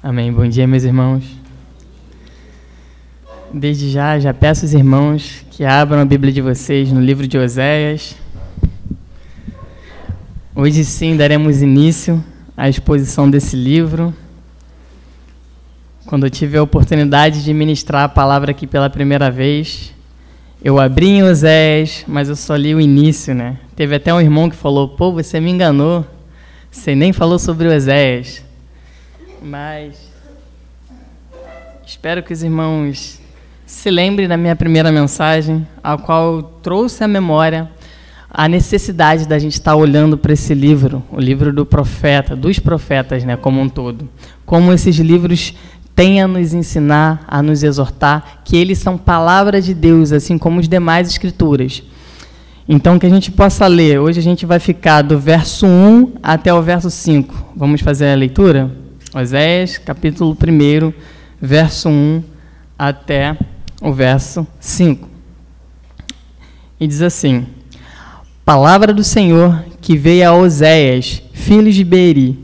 Amém. Bom dia, meus irmãos. Desde já, já peço aos irmãos que abram a Bíblia de vocês no livro de Oséias. Hoje sim daremos início à exposição desse livro. Quando eu tive a oportunidade de ministrar a palavra aqui pela primeira vez, eu abri em Oséias, mas eu só li o início, né? Teve até um irmão que falou: pô, você me enganou, você nem falou sobre Oséias. Mas espero que os irmãos se lembrem da minha primeira mensagem, a qual trouxe à memória a necessidade da gente estar olhando para esse livro, o livro do profeta, dos profetas, né, como um todo. Como esses livros têm a nos ensinar, a nos exortar, que eles são palavra de Deus, assim como as demais escrituras. Então, que a gente possa ler. Hoje a gente vai ficar do verso 1 até o verso 5. Vamos fazer a leitura? Oséias, capítulo 1, verso 1 até o verso 5. E diz assim: Palavra do Senhor que veio a Oséias, filho de Beeri,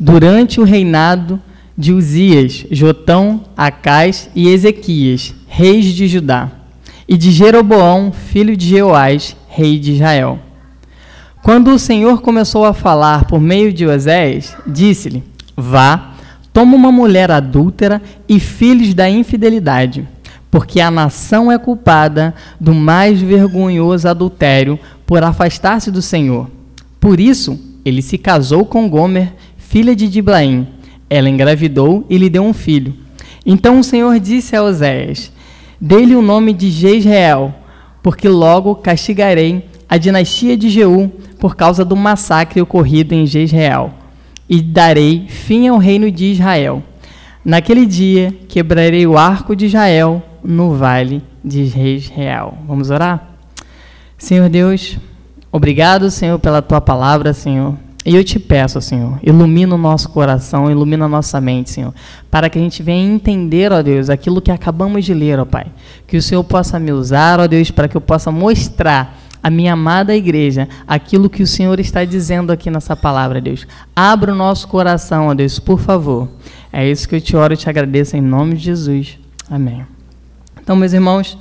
durante o reinado de Uzias, Jotão, Acais e Ezequias, reis de Judá, e de Jeroboão, filho de Jeoás, rei de Israel. Quando o Senhor começou a falar por meio de Oséias, disse-lhe: Vá, toma uma mulher adúltera e filhos da infidelidade, porque a nação é culpada do mais vergonhoso adultério por afastar-se do Senhor. Por isso, ele se casou com Gomer, filha de Diblaim. Ela engravidou e lhe deu um filho. Então o Senhor disse a Oséias: Dê-lhe o nome de Jezreel, porque logo castigarei a dinastia de Jeú por causa do massacre ocorrido em Jezreel e darei fim ao reino de Israel. Naquele dia quebrarei o arco de Israel no vale de Israel. Vamos orar? Senhor Deus, obrigado, Senhor, pela tua palavra, Senhor. E eu te peço, Senhor, ilumina o nosso coração, ilumina a nossa mente, Senhor, para que a gente venha entender, ó Deus, aquilo que acabamos de ler, ó Pai. Que o Senhor possa me usar, ó Deus, para que eu possa mostrar a minha amada igreja, aquilo que o Senhor está dizendo aqui nessa palavra, Deus. Abra o nosso coração, ó Deus, por favor. É isso que eu te oro e te agradeço em nome de Jesus. Amém. Então, meus irmãos,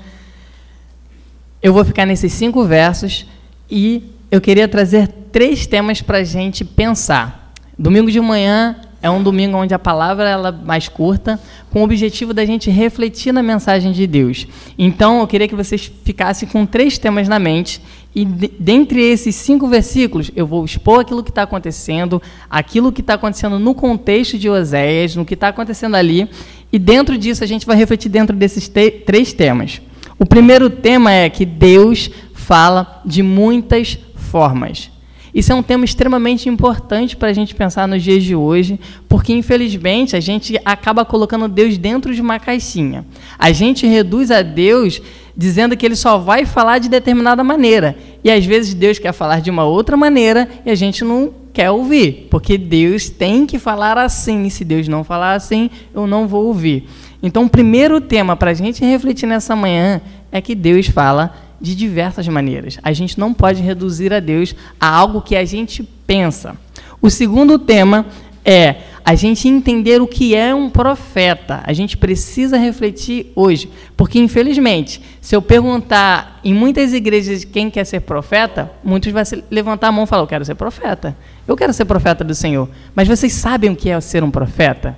eu vou ficar nesses cinco versos e eu queria trazer três temas para a gente pensar. Domingo de manhã é um domingo onde a palavra ela é mais curta, com o objetivo da gente refletir na mensagem de Deus. Então, eu queria que vocês ficassem com três temas na mente e de, dentre esses cinco versículos, eu vou expor aquilo que está acontecendo, aquilo que está acontecendo no contexto de Oséias, no que está acontecendo ali, e dentro disso a gente vai refletir dentro desses te três temas. O primeiro tema é que Deus fala de muitas formas. Isso é um tema extremamente importante para a gente pensar nos dias de hoje, porque infelizmente a gente acaba colocando Deus dentro de uma caixinha. A gente reduz a Deus dizendo que ele só vai falar de determinada maneira. E às vezes Deus quer falar de uma outra maneira e a gente não quer ouvir, porque Deus tem que falar assim. E se Deus não falar assim, eu não vou ouvir. Então, o primeiro tema para a gente refletir nessa manhã é que Deus fala de diversas maneiras. A gente não pode reduzir a Deus a algo que a gente pensa. O segundo tema é a gente entender o que é um profeta. A gente precisa refletir hoje, porque infelizmente, se eu perguntar em muitas igrejas quem quer ser profeta, muitos vão levantar a mão e falar: "Eu quero ser profeta. Eu quero ser profeta do Senhor". Mas vocês sabem o que é ser um profeta?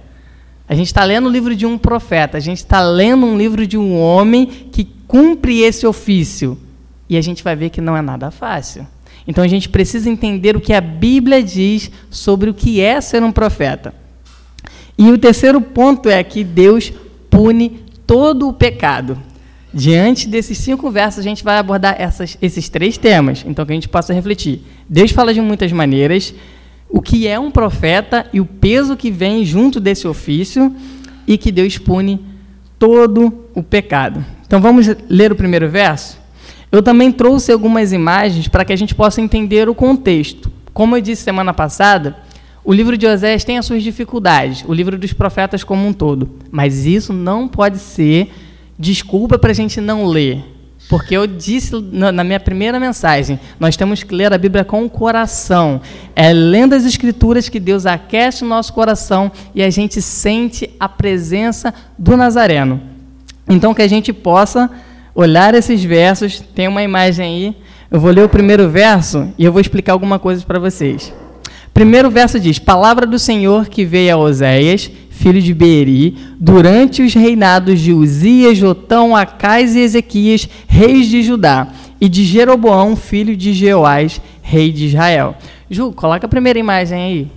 A gente está lendo o livro de um profeta, a gente está lendo um livro de um homem que cumpre esse ofício. E a gente vai ver que não é nada fácil. Então a gente precisa entender o que a Bíblia diz sobre o que é ser um profeta. E o terceiro ponto é que Deus pune todo o pecado. Diante desses cinco versos, a gente vai abordar essas, esses três temas, então que a gente possa refletir. Deus fala de muitas maneiras, o que é um profeta e o peso que vem junto desse ofício e que Deus pune todo o pecado. Então vamos ler o primeiro verso? Eu também trouxe algumas imagens para que a gente possa entender o contexto. Como eu disse semana passada, o livro de Osés tem as suas dificuldades, o livro dos profetas como um todo. Mas isso não pode ser desculpa para a gente não ler. Porque eu disse na minha primeira mensagem, nós temos que ler a Bíblia com o coração. É lendo as Escrituras que Deus aquece o nosso coração e a gente sente a presença do Nazareno. Então, que a gente possa olhar esses versos. Tem uma imagem aí. Eu vou ler o primeiro verso e eu vou explicar alguma coisa para vocês. Primeiro verso diz: Palavra do Senhor que veio a Oséias, filho de Beeri, durante os reinados de Uzias, Jotão, Acais e Ezequias, reis de Judá, e de Jeroboão, filho de Jeoás, rei de Israel. Ju, coloca a primeira imagem aí.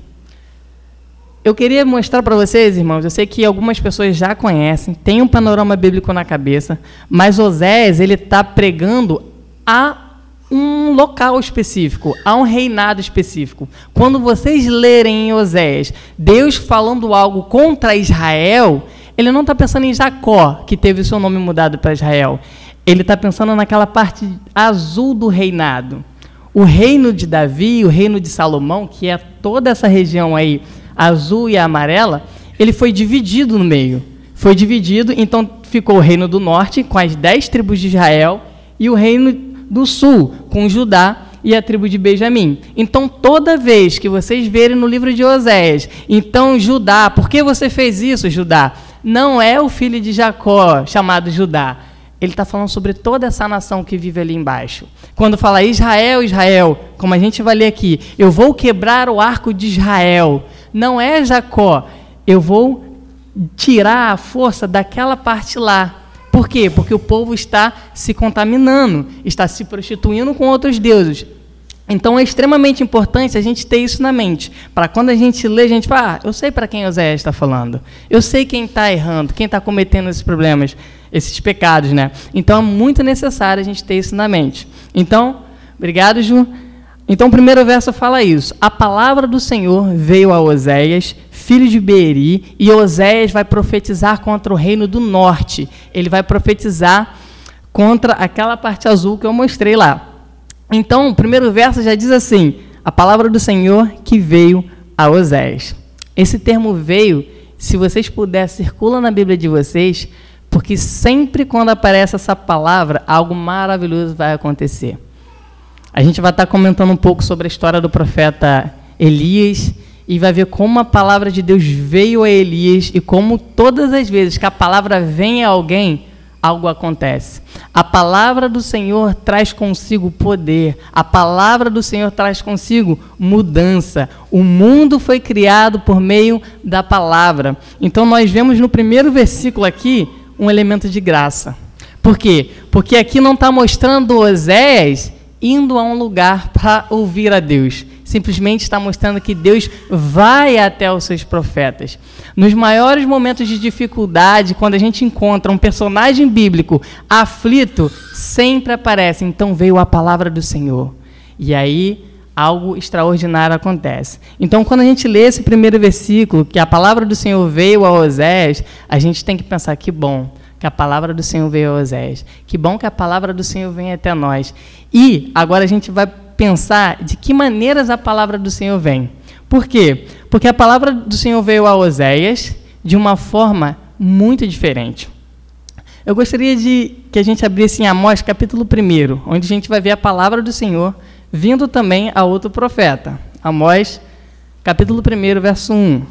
Eu queria mostrar para vocês, irmãos, eu sei que algumas pessoas já conhecem, tem um panorama bíblico na cabeça, mas Oséias, ele está pregando a um local específico, a um reinado específico. Quando vocês lerem em Oséias Deus falando algo contra Israel, ele não está pensando em Jacó, que teve o seu nome mudado para Israel. Ele está pensando naquela parte azul do reinado. O reino de Davi, o reino de Salomão, que é toda essa região aí, azul e amarela, ele foi dividido no meio. Foi dividido, então ficou o reino do norte, com as dez tribos de Israel, e o reino do sul, com Judá e a tribo de Benjamim. Então, toda vez que vocês verem no livro de Oséias, então Judá, por que você fez isso, Judá? Não é o filho de Jacó chamado Judá. Ele está falando sobre toda essa nação que vive ali embaixo. Quando fala Israel, Israel, como a gente vai ler aqui, eu vou quebrar o arco de Israel. Não é Jacó. Eu vou tirar a força daquela parte lá por quê? Porque o povo está se contaminando, está se prostituindo com outros deuses. Então é extremamente importante a gente ter isso na mente. Para quando a gente lê, a gente fala, ah, eu sei para quem Oséias está falando. Eu sei quem está errando, quem está cometendo esses problemas, esses pecados, né? Então é muito necessário a gente ter isso na mente. Então, obrigado, Ju. Então o primeiro verso fala isso. A palavra do Senhor veio a Oséias, filho de Beeri, e Oséias vai profetizar contra o reino do norte. Ele vai profetizar contra aquela parte azul que eu mostrei lá. Então, o primeiro verso já diz assim: a palavra do Senhor que veio a Oséias. Esse termo veio, se vocês puderem, circula na Bíblia de vocês, porque sempre quando aparece essa palavra, algo maravilhoso vai acontecer. A gente vai estar comentando um pouco sobre a história do profeta Elias e vai ver como a palavra de Deus veio a Elias e como todas as vezes que a palavra vem a alguém, algo acontece. A palavra do Senhor traz consigo poder, a palavra do Senhor traz consigo mudança. O mundo foi criado por meio da palavra. Então nós vemos no primeiro versículo aqui um elemento de graça. Por quê? Porque aqui não está mostrando Oséias indo a um lugar para ouvir a Deus simplesmente está mostrando que Deus vai até os seus profetas. Nos maiores momentos de dificuldade, quando a gente encontra um personagem bíblico aflito, sempre aparece. Então veio a palavra do Senhor. E aí algo extraordinário acontece. Então, quando a gente lê esse primeiro versículo, que a palavra do Senhor veio a Osés, a gente tem que pensar que bom que a palavra do Senhor veio a Osés. Que bom que a palavra do Senhor vem até nós. E agora a gente vai pensar de que maneiras a palavra do Senhor vem. Por quê? Porque a palavra do Senhor veio a Oséias de uma forma muito diferente. Eu gostaria de que a gente abrisse em Amós capítulo 1, onde a gente vai ver a palavra do Senhor vindo também a outro profeta. Amós capítulo 1, verso 1.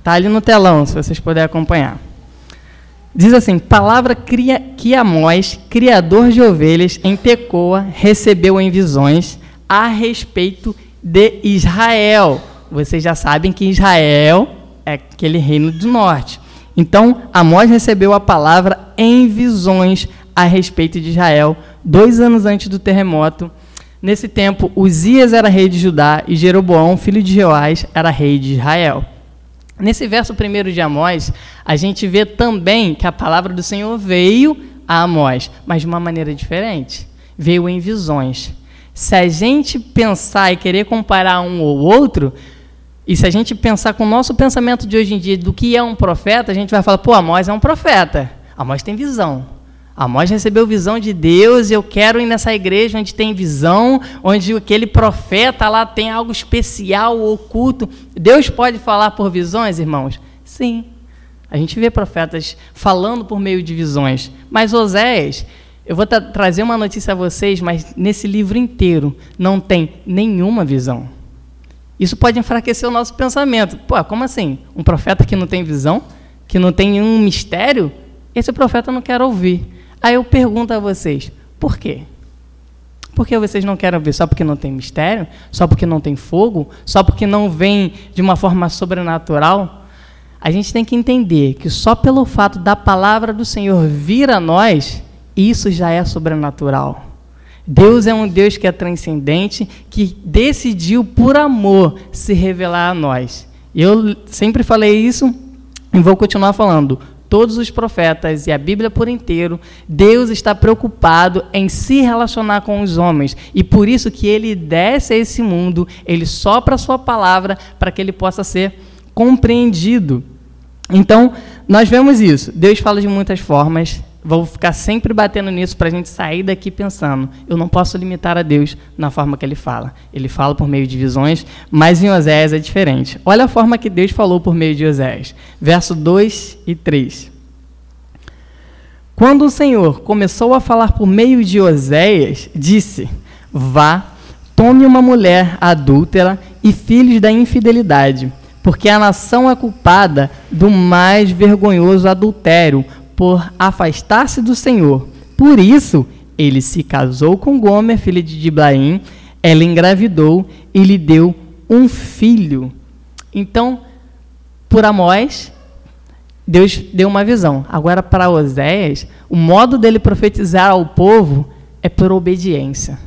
Está ali no telão, se vocês puderem acompanhar. Diz assim: palavra que Amós, criador de ovelhas, em Tecoa, recebeu em visões a respeito de Israel. Vocês já sabem que Israel é aquele reino do norte. Então, Amós recebeu a palavra em visões a respeito de Israel, dois anos antes do terremoto. Nesse tempo, Uzias era rei de Judá e Jeroboão, filho de Joás, era rei de Israel. Nesse verso primeiro de Amós, a gente vê também que a palavra do Senhor veio a Amós, mas de uma maneira diferente. Veio em visões. Se a gente pensar e querer comparar um ou outro, e se a gente pensar com o nosso pensamento de hoje em dia do que é um profeta, a gente vai falar, pô, Amós é um profeta. Amós tem visão. Amós recebeu visão de Deus e eu quero ir nessa igreja onde tem visão, onde aquele profeta lá tem algo especial, oculto. Deus pode falar por visões, irmãos? Sim. A gente vê profetas falando por meio de visões. Mas Oséias, eu vou tra trazer uma notícia a vocês, mas nesse livro inteiro não tem nenhuma visão. Isso pode enfraquecer o nosso pensamento. Pô, como assim? Um profeta que não tem visão? Que não tem nenhum mistério? Esse profeta não quer ouvir. Aí eu pergunto a vocês, por quê? Por que vocês não querem ouvir? Só porque não tem mistério? Só porque não tem fogo? Só porque não vem de uma forma sobrenatural? A gente tem que entender que só pelo fato da palavra do Senhor vir a nós, isso já é sobrenatural. Deus é um Deus que é transcendente, que decidiu por amor se revelar a nós. Eu sempre falei isso e vou continuar falando todos os profetas e a Bíblia por inteiro, Deus está preocupado em se relacionar com os homens. E por isso que ele desce a esse mundo, ele sopra a sua palavra para que ele possa ser compreendido. Então, nós vemos isso. Deus fala de muitas formas, Vou ficar sempre batendo nisso para a gente sair daqui pensando. Eu não posso limitar a Deus na forma que ele fala. Ele fala por meio de visões, mas em Oséias é diferente. Olha a forma que Deus falou por meio de Oséias. Verso 2 e 3. Quando o Senhor começou a falar por meio de Oséias, disse: Vá, tome uma mulher adúltera e filhos da infidelidade, porque a nação é culpada do mais vergonhoso adultério por afastar-se do Senhor. Por isso, ele se casou com Gomer, filha de Diblaim, ela engravidou e lhe deu um filho. Então, por Amós, Deus deu uma visão. Agora, para Oséias, o modo dele profetizar ao povo é por obediência.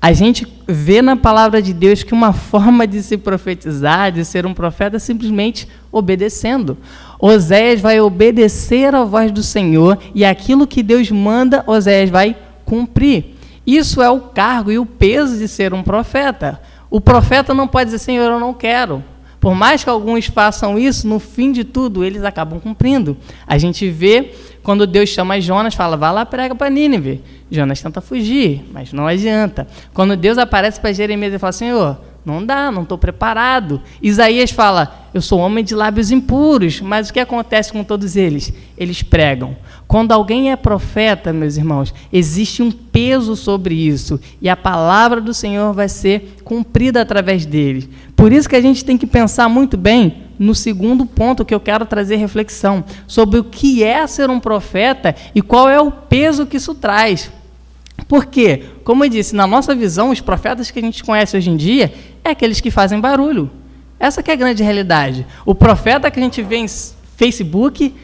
A gente vê na palavra de Deus que uma forma de se profetizar, de ser um profeta, é simplesmente obedecendo. Oséias vai obedecer à voz do Senhor e aquilo que Deus manda, Oséias vai cumprir. Isso é o cargo e o peso de ser um profeta. O profeta não pode dizer, Senhor, eu não quero. Por mais que alguns façam isso, no fim de tudo, eles acabam cumprindo. A gente vê quando Deus chama Jonas, fala, vá lá prega para Nínive. Jonas tenta fugir, mas não adianta. Quando Deus aparece para Jeremias e fala, Senhor, não dá, não estou preparado. Isaías fala: Eu sou homem de lábios impuros. Mas o que acontece com todos eles? Eles pregam. Quando alguém é profeta, meus irmãos, existe um peso sobre isso. E a palavra do Senhor vai ser cumprida através dele. Por isso que a gente tem que pensar muito bem no segundo ponto que eu quero trazer reflexão sobre o que é ser um profeta e qual é o peso que isso traz. Porque, como eu disse, na nossa visão, os profetas que a gente conhece hoje em dia é aqueles que fazem barulho. Essa é a grande realidade. O profeta que a gente vê em Facebook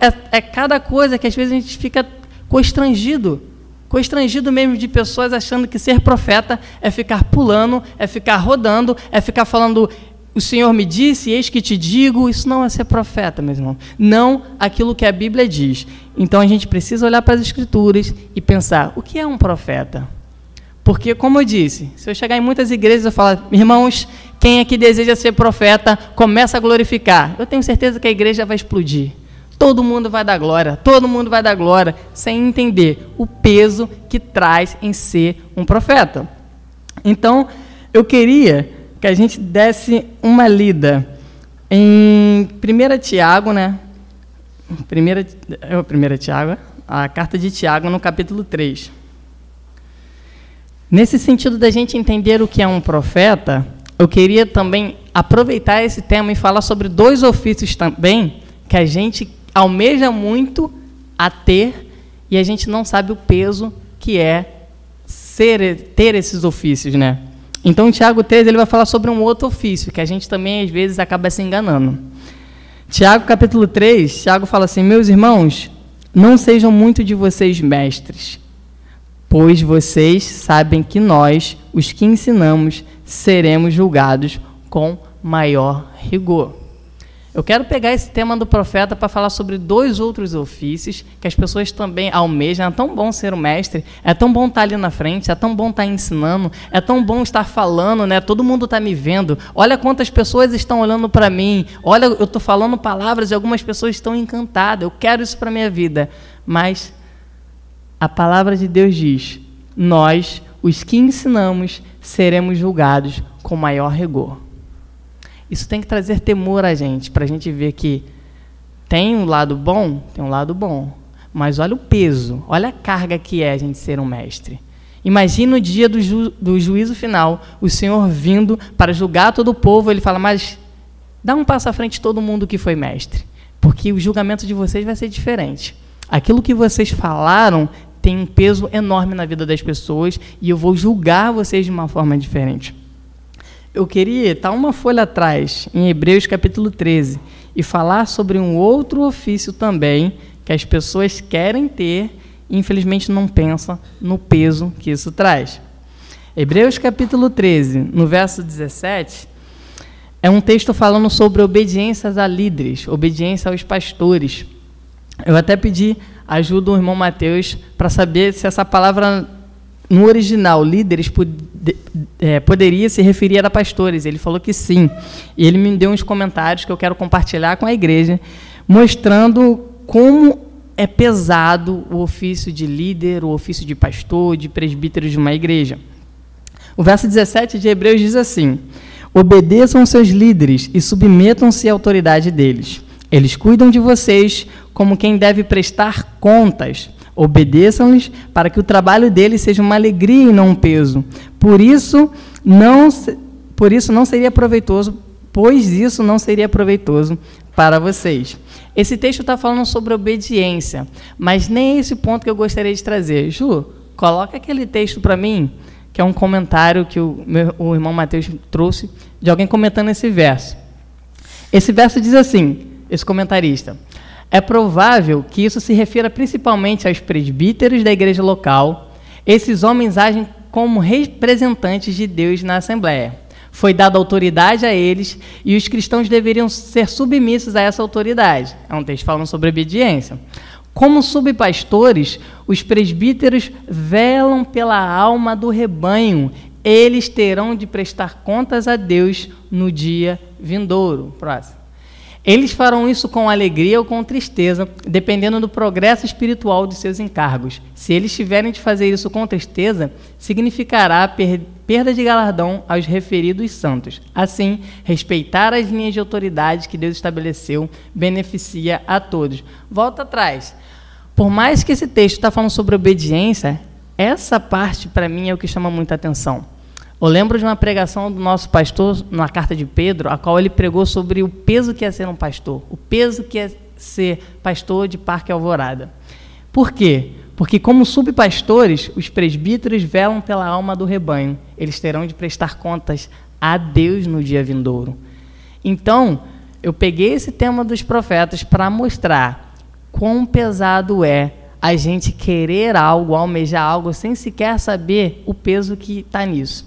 é, é cada coisa que às vezes a gente fica constrangido. Constrangido mesmo de pessoas achando que ser profeta é ficar pulando, é ficar rodando, é ficar falando o Senhor me disse, eis que te digo, isso não é ser profeta, meu irmão. Não aquilo que a Bíblia diz. Então a gente precisa olhar para as Escrituras e pensar: o que é um profeta? Porque, como eu disse, se eu chegar em muitas igrejas e falar, irmãos, quem é que deseja ser profeta, começa a glorificar. Eu tenho certeza que a igreja vai explodir. Todo mundo vai dar glória, todo mundo vai dar glória, sem entender o peso que traz em ser um profeta. Então, eu queria que a gente desse uma lida em 1 Tiago, né? Primeira, é primeira Tiago, a carta de Tiago no capítulo 3. Nesse sentido da gente entender o que é um profeta, eu queria também aproveitar esse tema e falar sobre dois ofícios também que a gente almeja muito a ter e a gente não sabe o peso que é ser, ter esses ofícios, né? Então, em Tiago 3, ele vai falar sobre um outro ofício, que a gente também, às vezes, acaba se enganando. Tiago, capítulo 3, Tiago fala assim: Meus irmãos, não sejam muito de vocês mestres, pois vocês sabem que nós, os que ensinamos, seremos julgados com maior rigor. Eu quero pegar esse tema do profeta para falar sobre dois outros ofícios que as pessoas também almejam. É tão bom ser o mestre, é tão bom estar ali na frente, é tão bom estar ensinando, é tão bom estar falando, né? Todo mundo está me vendo. Olha quantas pessoas estão olhando para mim. Olha, eu estou falando palavras e algumas pessoas estão encantadas. Eu quero isso para minha vida. Mas a palavra de Deus diz: nós, os que ensinamos, seremos julgados com maior rigor. Isso tem que trazer temor a gente, para a gente ver que Tem um lado bom? Tem um lado bom. Mas olha o peso, olha a carga que é a gente ser um mestre. Imagina o dia do, ju do juízo final, o Senhor vindo para julgar todo o povo, ele fala, mas dá um passo à frente todo mundo que foi mestre, porque o julgamento de vocês vai ser diferente. Aquilo que vocês falaram tem um peso enorme na vida das pessoas e eu vou julgar vocês de uma forma diferente. Eu queria estar uma folha atrás, em Hebreus capítulo 13, e falar sobre um outro ofício também que as pessoas querem ter e infelizmente não pensam no peso que isso traz. Hebreus capítulo 13, no verso 17, é um texto falando sobre obediência a líderes, obediência aos pastores. Eu até pedi ajuda do irmão Mateus para saber se essa palavra no original, líderes, pod é, poderia se referir a pastores. Ele falou que sim. E ele me deu uns comentários que eu quero compartilhar com a igreja, mostrando como é pesado o ofício de líder, o ofício de pastor, de presbítero de uma igreja. O verso 17 de Hebreus diz assim: Obedeçam seus líderes e submetam-se à autoridade deles. Eles cuidam de vocês como quem deve prestar contas. Obedeçam-lhes para que o trabalho deles seja uma alegria e não um peso. Por isso não, por isso não seria proveitoso, pois isso não seria proveitoso para vocês. Esse texto está falando sobre obediência, mas nem é esse ponto que eu gostaria de trazer. Ju, coloca aquele texto para mim, que é um comentário que o, meu, o irmão Mateus trouxe de alguém comentando esse verso. Esse verso diz assim: esse comentarista. É provável que isso se refira principalmente aos presbíteros da igreja local. Esses homens agem como representantes de Deus na Assembleia. Foi dada autoridade a eles e os cristãos deveriam ser submissos a essa autoridade. É um texto falando sobre obediência. Como subpastores, os presbíteros velam pela alma do rebanho. Eles terão de prestar contas a Deus no dia vindouro. Próximo. Eles farão isso com alegria ou com tristeza, dependendo do progresso espiritual de seus encargos. Se eles tiverem de fazer isso com tristeza, significará per perda de galardão aos referidos santos. Assim, respeitar as linhas de autoridade que Deus estabeleceu beneficia a todos. Volta atrás. Por mais que esse texto está falando sobre obediência, essa parte para mim é o que chama muita atenção. Eu lembro de uma pregação do nosso pastor na carta de Pedro, a qual ele pregou sobre o peso que é ser um pastor, o peso que é ser pastor de Parque Alvorada. Por quê? Porque, como subpastores, os presbíteros velam pela alma do rebanho. Eles terão de prestar contas a Deus no dia vindouro. Então, eu peguei esse tema dos profetas para mostrar quão pesado é a gente querer algo, almejar algo, sem sequer saber o peso que está nisso.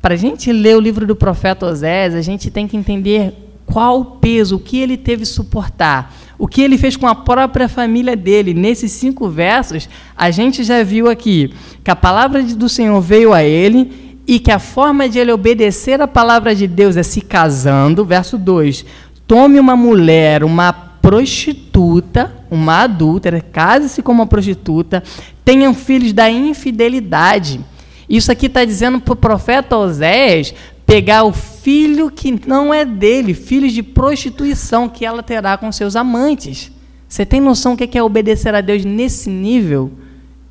Para a gente ler o livro do profeta Osés, a gente tem que entender qual o peso, o que ele teve que suportar, o que ele fez com a própria família dele. Nesses cinco versos, a gente já viu aqui que a palavra do Senhor veio a ele e que a forma de ele obedecer a palavra de Deus é se casando. Verso 2: Tome uma mulher, uma prostituta, uma adúltera, case-se com uma prostituta, tenham filhos da infidelidade isso aqui está dizendo para o profeta Oséias pegar o filho que não é dele, filho de prostituição que ela terá com seus amantes. Você tem noção do que é obedecer a Deus nesse nível?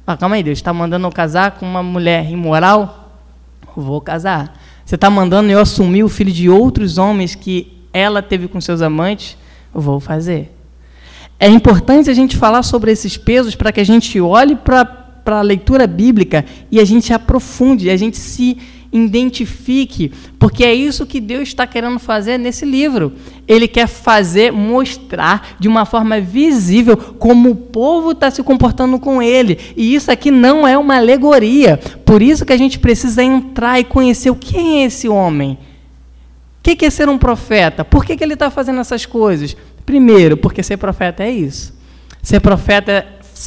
Ah, calma aí, Deus está mandando eu casar com uma mulher imoral? Vou casar. Você está mandando eu assumir o filho de outros homens que ela teve com seus amantes? Vou fazer. É importante a gente falar sobre esses pesos para que a gente olhe para para a leitura bíblica e a gente aprofunde, a gente se identifique, porque é isso que Deus está querendo fazer nesse livro. Ele quer fazer, mostrar de uma forma visível como o povo está se comportando com ele. E isso aqui não é uma alegoria. Por isso que a gente precisa entrar e conhecer o quem é esse homem. O que é ser um profeta? Por que, que ele está fazendo essas coisas? Primeiro, porque ser profeta é isso. Ser profeta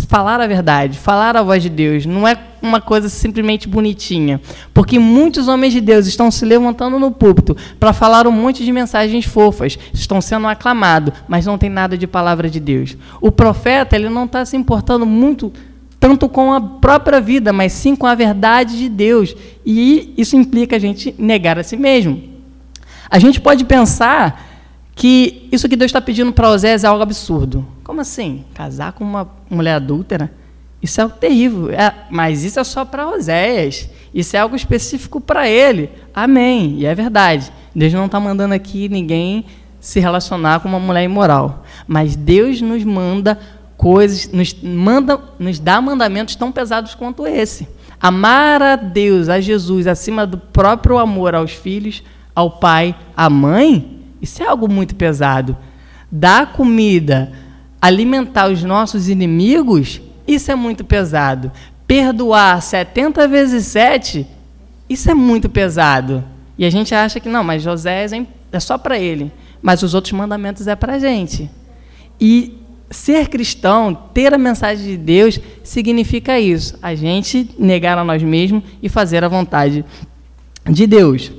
falar a verdade, falar a voz de Deus, não é uma coisa simplesmente bonitinha. Porque muitos homens de Deus estão se levantando no púlpito para falar um monte de mensagens fofas, estão sendo aclamados, mas não tem nada de palavra de Deus. O profeta, ele não está se importando muito tanto com a própria vida, mas sim com a verdade de Deus. E isso implica a gente negar a si mesmo. A gente pode pensar que isso que Deus está pedindo para Osés é algo absurdo. Como assim? Casar com uma mulher adúltera? Isso é algo terrível. É, mas isso é só para Oséias. Isso é algo específico para ele. Amém. E é verdade. Deus não está mandando aqui ninguém se relacionar com uma mulher imoral. Mas Deus nos manda coisas, nos, manda, nos dá mandamentos tão pesados quanto esse. Amar a Deus, a Jesus, acima do próprio amor aos filhos, ao pai, à mãe, isso é algo muito pesado. Dar comida, alimentar os nossos inimigos, isso é muito pesado. Perdoar 70 vezes 7, isso é muito pesado. E a gente acha que não, mas José é só para ele. Mas os outros mandamentos é para a gente. E ser cristão, ter a mensagem de Deus, significa isso. A gente negar a nós mesmos e fazer a vontade de Deus.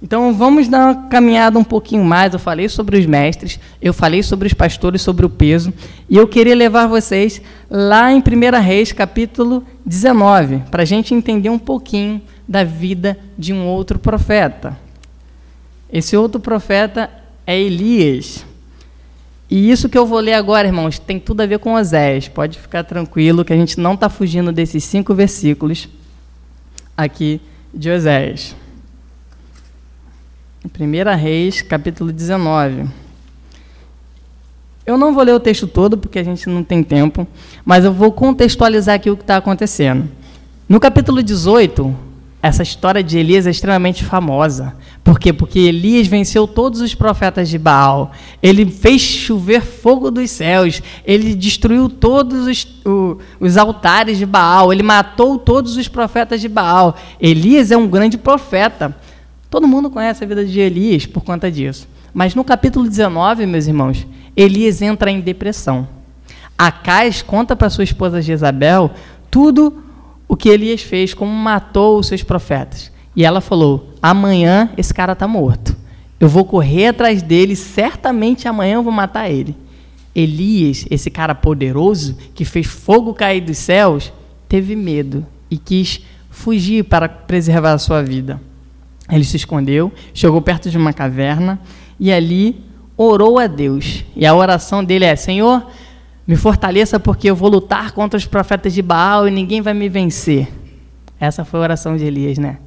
Então vamos dar uma caminhada um pouquinho mais. Eu falei sobre os mestres, eu falei sobre os pastores, sobre o peso, e eu queria levar vocês lá em 1 Reis, capítulo 19, para a gente entender um pouquinho da vida de um outro profeta. Esse outro profeta é Elias. E isso que eu vou ler agora, irmãos, tem tudo a ver com Osés. Pode ficar tranquilo que a gente não está fugindo desses cinco versículos aqui de Osés. 1 Reis, capítulo 19. Eu não vou ler o texto todo, porque a gente não tem tempo, mas eu vou contextualizar aqui o que está acontecendo. No capítulo 18, essa história de Elias é extremamente famosa. Por quê? Porque Elias venceu todos os profetas de Baal. Ele fez chover fogo dos céus. Ele destruiu todos os, o, os altares de Baal. Ele matou todos os profetas de Baal. Elias é um grande profeta. Todo mundo conhece a vida de Elias por conta disso. Mas no capítulo 19, meus irmãos, Elias entra em depressão. Acais conta para sua esposa Jezabel tudo o que Elias fez, como matou os seus profetas. E ela falou: amanhã esse cara está morto. Eu vou correr atrás dele, certamente amanhã eu vou matar ele. Elias, esse cara poderoso que fez fogo cair dos céus, teve medo e quis fugir para preservar a sua vida. Ele se escondeu, chegou perto de uma caverna e ali orou a Deus. E a oração dele é: Senhor, me fortaleça porque eu vou lutar contra os profetas de Baal e ninguém vai me vencer. Essa foi a oração de Elias, né?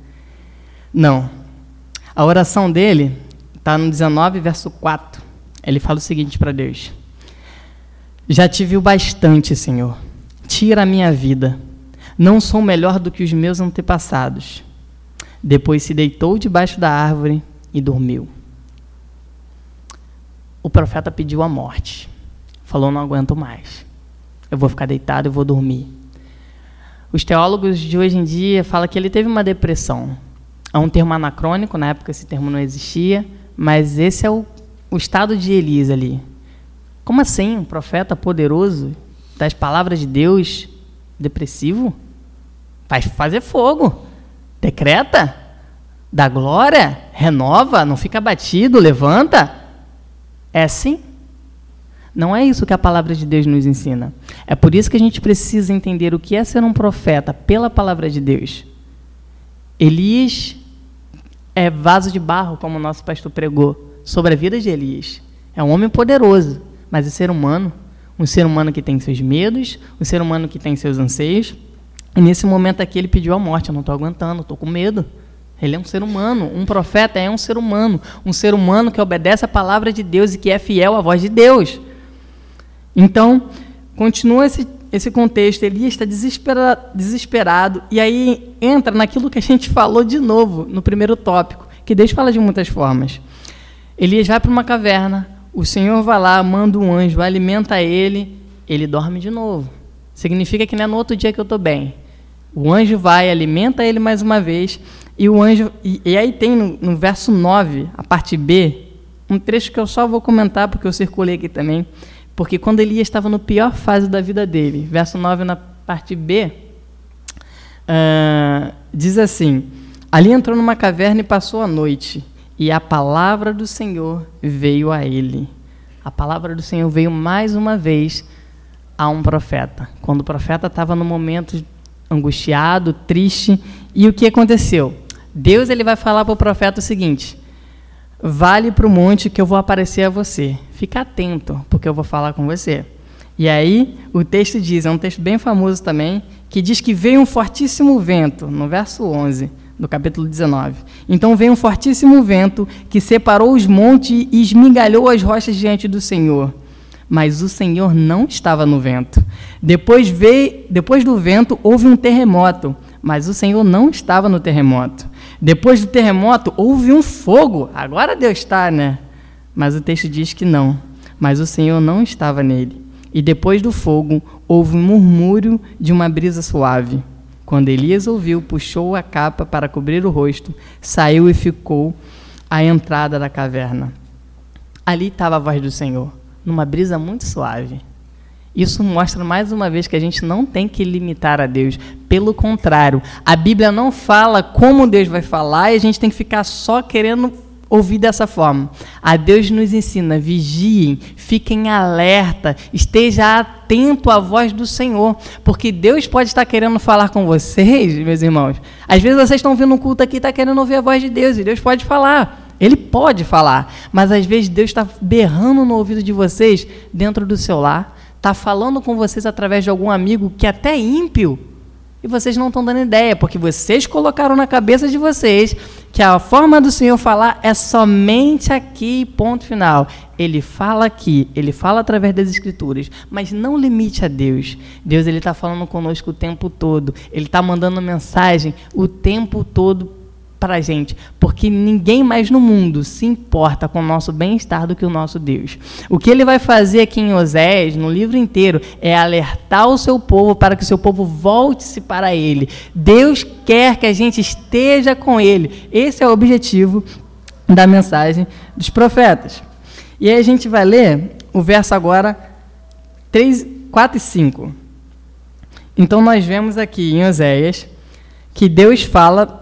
Não. A oração dele está no 19, verso 4. Ele fala o seguinte para Deus: Já te viu bastante, Senhor. Tira a minha vida. Não sou melhor do que os meus antepassados depois se deitou debaixo da árvore e dormiu. O profeta pediu a morte. Falou: Não aguento mais. Eu vou ficar deitado e vou dormir. Os teólogos de hoje em dia falam que ele teve uma depressão. É um termo anacrônico, na época esse termo não existia, mas esse é o, o estado de Elias ali. Como assim? Um profeta poderoso, das palavras de Deus, depressivo? Vai fazer fogo decreta, dá glória, renova, não fica batido, levanta. É assim? Não é isso que a palavra de Deus nos ensina. É por isso que a gente precisa entender o que é ser um profeta pela palavra de Deus. Elias é vaso de barro, como o nosso pastor pregou, sobre a vida de Elias. É um homem poderoso, mas é ser humano. Um ser humano que tem seus medos, um ser humano que tem seus anseios, e nesse momento aqui ele pediu a morte. Eu não estou aguentando, estou com medo. Ele é um ser humano. Um profeta é um ser humano. Um ser humano que obedece a palavra de Deus e que é fiel à voz de Deus. Então, continua esse, esse contexto. Elias está desesperado, desesperado. E aí entra naquilo que a gente falou de novo no primeiro tópico, que Deus fala de muitas formas. Elias vai para uma caverna. O Senhor vai lá, manda um anjo, alimenta ele. Ele dorme de novo. Significa que não é no outro dia que eu estou bem. O anjo vai, alimenta ele mais uma vez, e o anjo. E, e aí tem no, no, verso 9, a parte B, um trecho que eu só vou comentar porque eu circulei aqui também. Porque quando Elias estava no pior fase da vida dele, verso 9 na parte B, uh, diz assim: Ali entrou numa caverna e passou a noite, e a palavra do Senhor veio a ele. A palavra do Senhor veio mais uma vez a um profeta. Quando o profeta estava no momento angustiado, triste. E o que aconteceu? Deus ele vai falar para o profeta o seguinte: vale para o monte que eu vou aparecer a você. Fica atento, porque eu vou falar com você. E aí, o texto diz, é um texto bem famoso também, que diz que veio um fortíssimo vento, no verso 11 do capítulo 19. Então veio um fortíssimo vento que separou os montes e esmigalhou as rochas diante do Senhor. Mas o Senhor não estava no vento. Depois veio, depois do vento houve um terremoto, mas o Senhor não estava no terremoto. Depois do terremoto houve um fogo. Agora Deus está, né? Mas o texto diz que não. Mas o Senhor não estava nele. E depois do fogo houve um murmúrio de uma brisa suave. Quando Elias ouviu, puxou a capa para cobrir o rosto, saiu e ficou à entrada da caverna. Ali estava a voz do Senhor, numa brisa muito suave. Isso mostra mais uma vez que a gente não tem que limitar a Deus. Pelo contrário, a Bíblia não fala como Deus vai falar e a gente tem que ficar só querendo ouvir dessa forma. A Deus nos ensina: vigiem, fiquem alerta, esteja atento à voz do Senhor, porque Deus pode estar querendo falar com vocês, meus irmãos. Às vezes vocês estão vindo um culto aqui e estão querendo ouvir a voz de Deus, e Deus pode falar. Ele pode falar, mas às vezes Deus está berrando no ouvido de vocês dentro do seu lar, está falando com vocês através de algum amigo que até é ímpio, e vocês não estão dando ideia, porque vocês colocaram na cabeça de vocês que a forma do Senhor falar é somente aqui, ponto final. Ele fala aqui, ele fala através das Escrituras, mas não limite a Deus. Deus ele está falando conosco o tempo todo. Ele está mandando mensagem o tempo todo para a gente, porque ninguém mais no mundo se importa com o nosso bem-estar do que o nosso Deus. O que ele vai fazer aqui em Osés, no livro inteiro, é alertar o seu povo para que o seu povo volte-se para ele. Deus quer que a gente esteja com ele. Esse é o objetivo da mensagem dos profetas. E aí a gente vai ler o verso agora 3, 4 e 5. Então nós vemos aqui em Oséias que Deus fala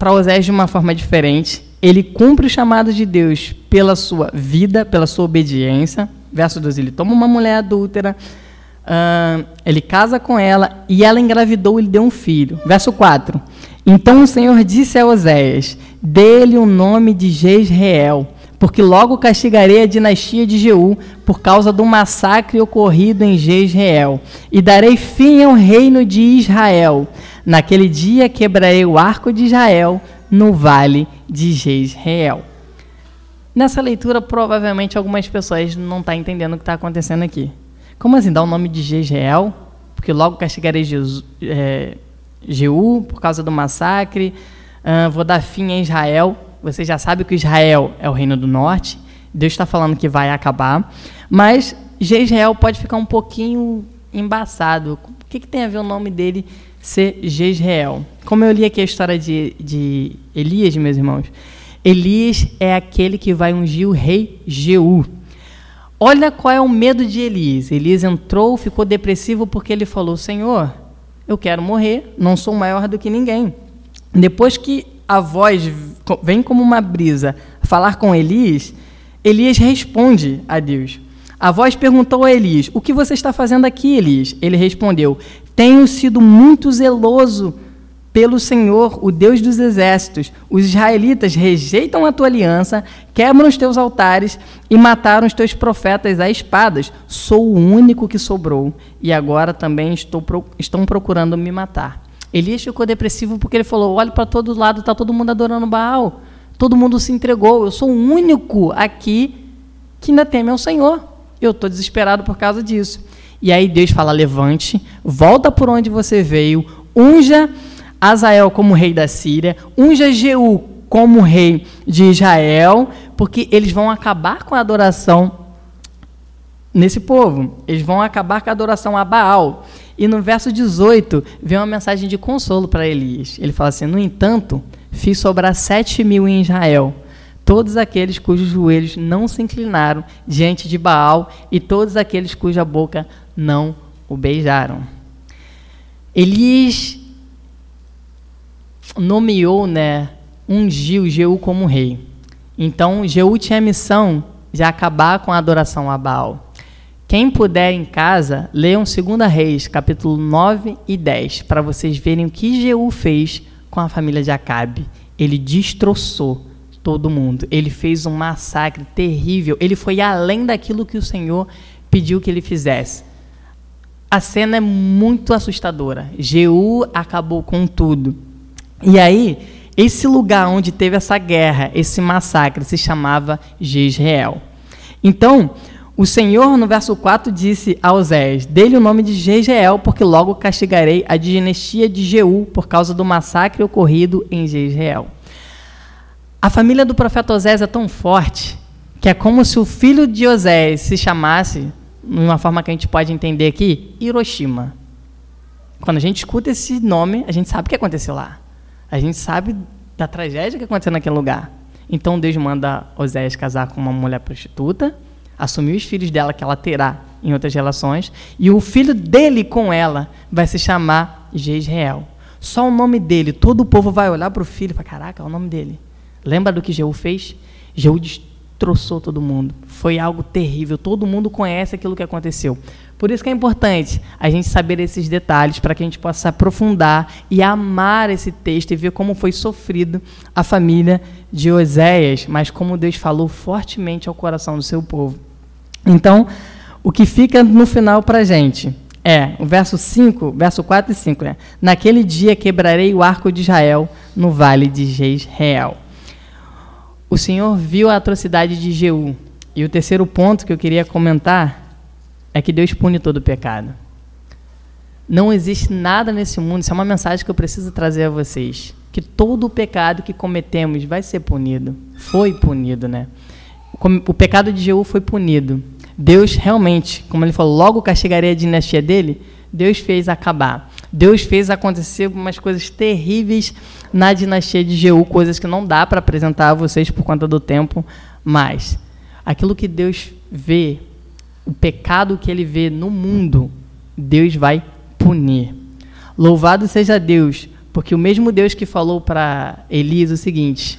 para Osés de uma forma diferente. Ele cumpre o chamado de Deus pela sua vida, pela sua obediência. Verso 12: ele toma uma mulher adúltera, uh, ele casa com ela e ela engravidou e lhe deu um filho. Verso 4: Então o Senhor disse a Oséias: Dê-lhe o nome de Jezreel, porque logo castigarei a dinastia de Jeú por causa do massacre ocorrido em Jezreel, e darei fim ao reino de Israel. Naquele dia quebrarei o arco de Israel no vale de Jezreel. Nessa leitura, provavelmente algumas pessoas não estão tá entendendo o que está acontecendo aqui. Como assim, dar o nome de Jezreel? Porque logo castigarei Jesus, é, por causa do massacre. Uh, vou dar fim a Israel. Você já sabe que Israel é o reino do norte. Deus está falando que vai acabar. Mas Jezreel pode ficar um pouquinho embaçado. O que, que tem a ver o nome dele ser Jezreel. Como eu li aqui a história de, de Elias, meus irmãos, Elias é aquele que vai ungir o rei Jeú. Olha qual é o medo de Elias. Elias entrou, ficou depressivo porque ele falou: Senhor, eu quero morrer, não sou maior do que ninguém. Depois que a voz vem como uma brisa falar com Elias, Elias responde a Deus. A voz perguntou a Elias: O que você está fazendo aqui, Elias? Ele respondeu: tenho sido muito zeloso pelo Senhor, o Deus dos exércitos. Os israelitas rejeitam a tua aliança, quebram os teus altares e mataram os teus profetas a espadas. Sou o único que sobrou e agora também estou, estão procurando me matar. Elias ficou depressivo porque ele falou: olha para todo lado, está todo mundo adorando Baal. Todo mundo se entregou. Eu sou o único aqui que ainda teme ao Senhor. Eu estou desesperado por causa disso. E aí Deus fala: levante, volta por onde você veio, unja Azael como rei da Síria, unja Jeú como rei de Israel, porque eles vão acabar com a adoração nesse povo. Eles vão acabar com a adoração a Baal. E no verso 18 vem uma mensagem de consolo para Elias. Ele fala assim: No entanto, fiz sobrar sete mil em Israel todos aqueles cujos joelhos não se inclinaram diante de Baal e todos aqueles cuja boca não o beijaram. Elias nomeou, né, ungiu Jeú como rei. Então, Jeú tinha a missão de acabar com a adoração a Baal. Quem puder em casa, leiam 2 Reis, capítulo 9 e 10, para vocês verem o que Jeú fez com a família de Acabe. Ele destroçou todo mundo. Ele fez um massacre terrível. Ele foi além daquilo que o Senhor pediu que ele fizesse. A cena é muito assustadora. Jeú acabou com tudo. E aí, esse lugar onde teve essa guerra, esse massacre, se chamava Jezreel. Então, o Senhor, no verso 4, disse a Osés: Dê-lhe o nome de Jezreel, porque logo castigarei a dinastia de Jeú por causa do massacre ocorrido em Jezreel. A família do profeta Osés é tão forte que é como se o filho de Osés se chamasse, numa forma que a gente pode entender aqui, Hiroshima. Quando a gente escuta esse nome, a gente sabe o que aconteceu lá. A gente sabe da tragédia que aconteceu naquele lugar. Então Deus manda Osés casar com uma mulher prostituta, assumir os filhos dela que ela terá em outras relações, e o filho dele com ela vai se chamar Jezreel. Só o nome dele, todo o povo vai olhar para o filho e falar: caraca, é o nome dele. Lembra do que Jeú fez? Jeú destroçou todo mundo. Foi algo terrível. Todo mundo conhece aquilo que aconteceu. Por isso que é importante a gente saber esses detalhes para que a gente possa aprofundar e amar esse texto e ver como foi sofrido a família de Oséias, mas como Deus falou fortemente ao coração do seu povo. Então, o que fica no final para a gente é o verso 5, verso 4 e 5, né? Naquele dia quebrarei o arco de Israel no vale de Jezreel. O Senhor viu a atrocidade de Jeú. E o terceiro ponto que eu queria comentar é que Deus pune todo pecado. Não existe nada nesse mundo, isso é uma mensagem que eu preciso trazer a vocês, que todo o pecado que cometemos vai ser punido. Foi punido, né? O pecado de Jeú foi punido. Deus realmente, como ele falou, logo castigaria a dinastia dele, Deus fez acabar. Deus fez acontecer umas coisas terríveis na dinastia de Jeú, coisas que não dá para apresentar a vocês por conta do tempo, mas aquilo que Deus vê, o pecado que ele vê no mundo, Deus vai punir. Louvado seja Deus, porque o mesmo Deus que falou para Elias o seguinte: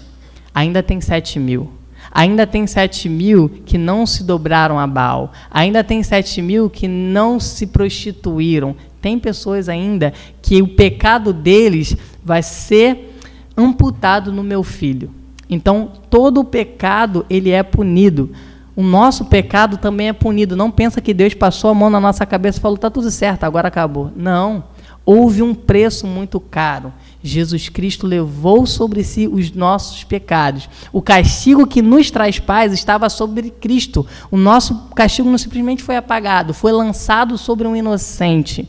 ainda tem sete mil. Ainda tem sete mil que não se dobraram a Baal. Ainda tem sete mil que não se prostituíram. Tem pessoas ainda que o pecado deles vai ser amputado no meu filho. Então, todo o pecado, ele é punido. O nosso pecado também é punido. Não pensa que Deus passou a mão na nossa cabeça e falou, está tudo certo, agora acabou. Não. Houve um preço muito caro. Jesus Cristo levou sobre si os nossos pecados. O castigo que nos traz paz estava sobre Cristo. O nosso castigo não simplesmente foi apagado, foi lançado sobre um inocente.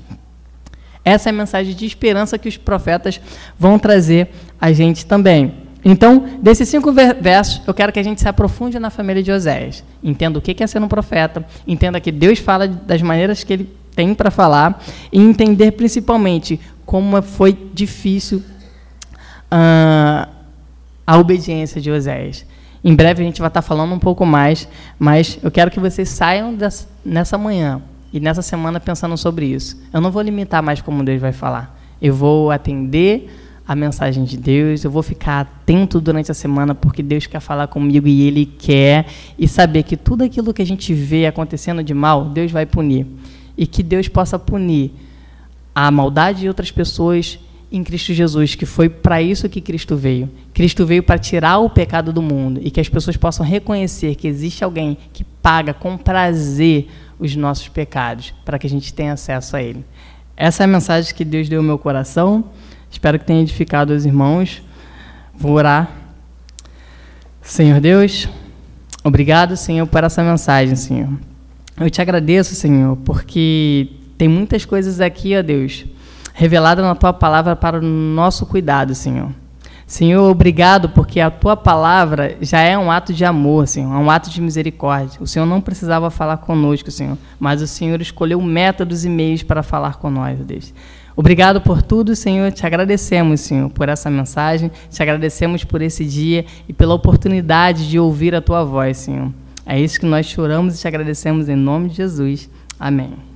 Essa é a mensagem de esperança que os profetas vão trazer a gente também. Então, desses cinco versos, eu quero que a gente se aprofunde na família de Oséias. Entenda o que é ser um profeta, entenda que Deus fala das maneiras que ele tem para falar, e entender principalmente como foi difícil uh, a obediência de Oséias. Em breve a gente vai estar falando um pouco mais, mas eu quero que vocês saiam dessa, nessa manhã e nessa semana pensando sobre isso. Eu não vou limitar mais como Deus vai falar. Eu vou atender a mensagem de Deus, eu vou ficar atento durante a semana porque Deus quer falar comigo e Ele quer, e saber que tudo aquilo que a gente vê acontecendo de mal, Deus vai punir. E que Deus possa punir a maldade de outras pessoas em Cristo Jesus, que foi para isso que Cristo veio. Cristo veio para tirar o pecado do mundo e que as pessoas possam reconhecer que existe alguém que paga com prazer os nossos pecados, para que a gente tenha acesso a Ele. Essa é a mensagem que Deus deu ao meu coração. Espero que tenha edificado os irmãos. Vou orar. Senhor Deus, obrigado, Senhor, por essa mensagem, Senhor. Eu te agradeço, Senhor, porque tem muitas coisas aqui, ó Deus, reveladas na tua palavra para o nosso cuidado, Senhor. Senhor, obrigado, porque a tua palavra já é um ato de amor, Senhor, é um ato de misericórdia. O Senhor não precisava falar conosco, Senhor, mas o Senhor escolheu métodos e meios para falar nós, Deus. Obrigado por tudo, Senhor. Te agradecemos, Senhor, por essa mensagem. Te agradecemos por esse dia e pela oportunidade de ouvir a tua voz, Senhor. É isso que nós choramos e te agradecemos em nome de Jesus. Amém.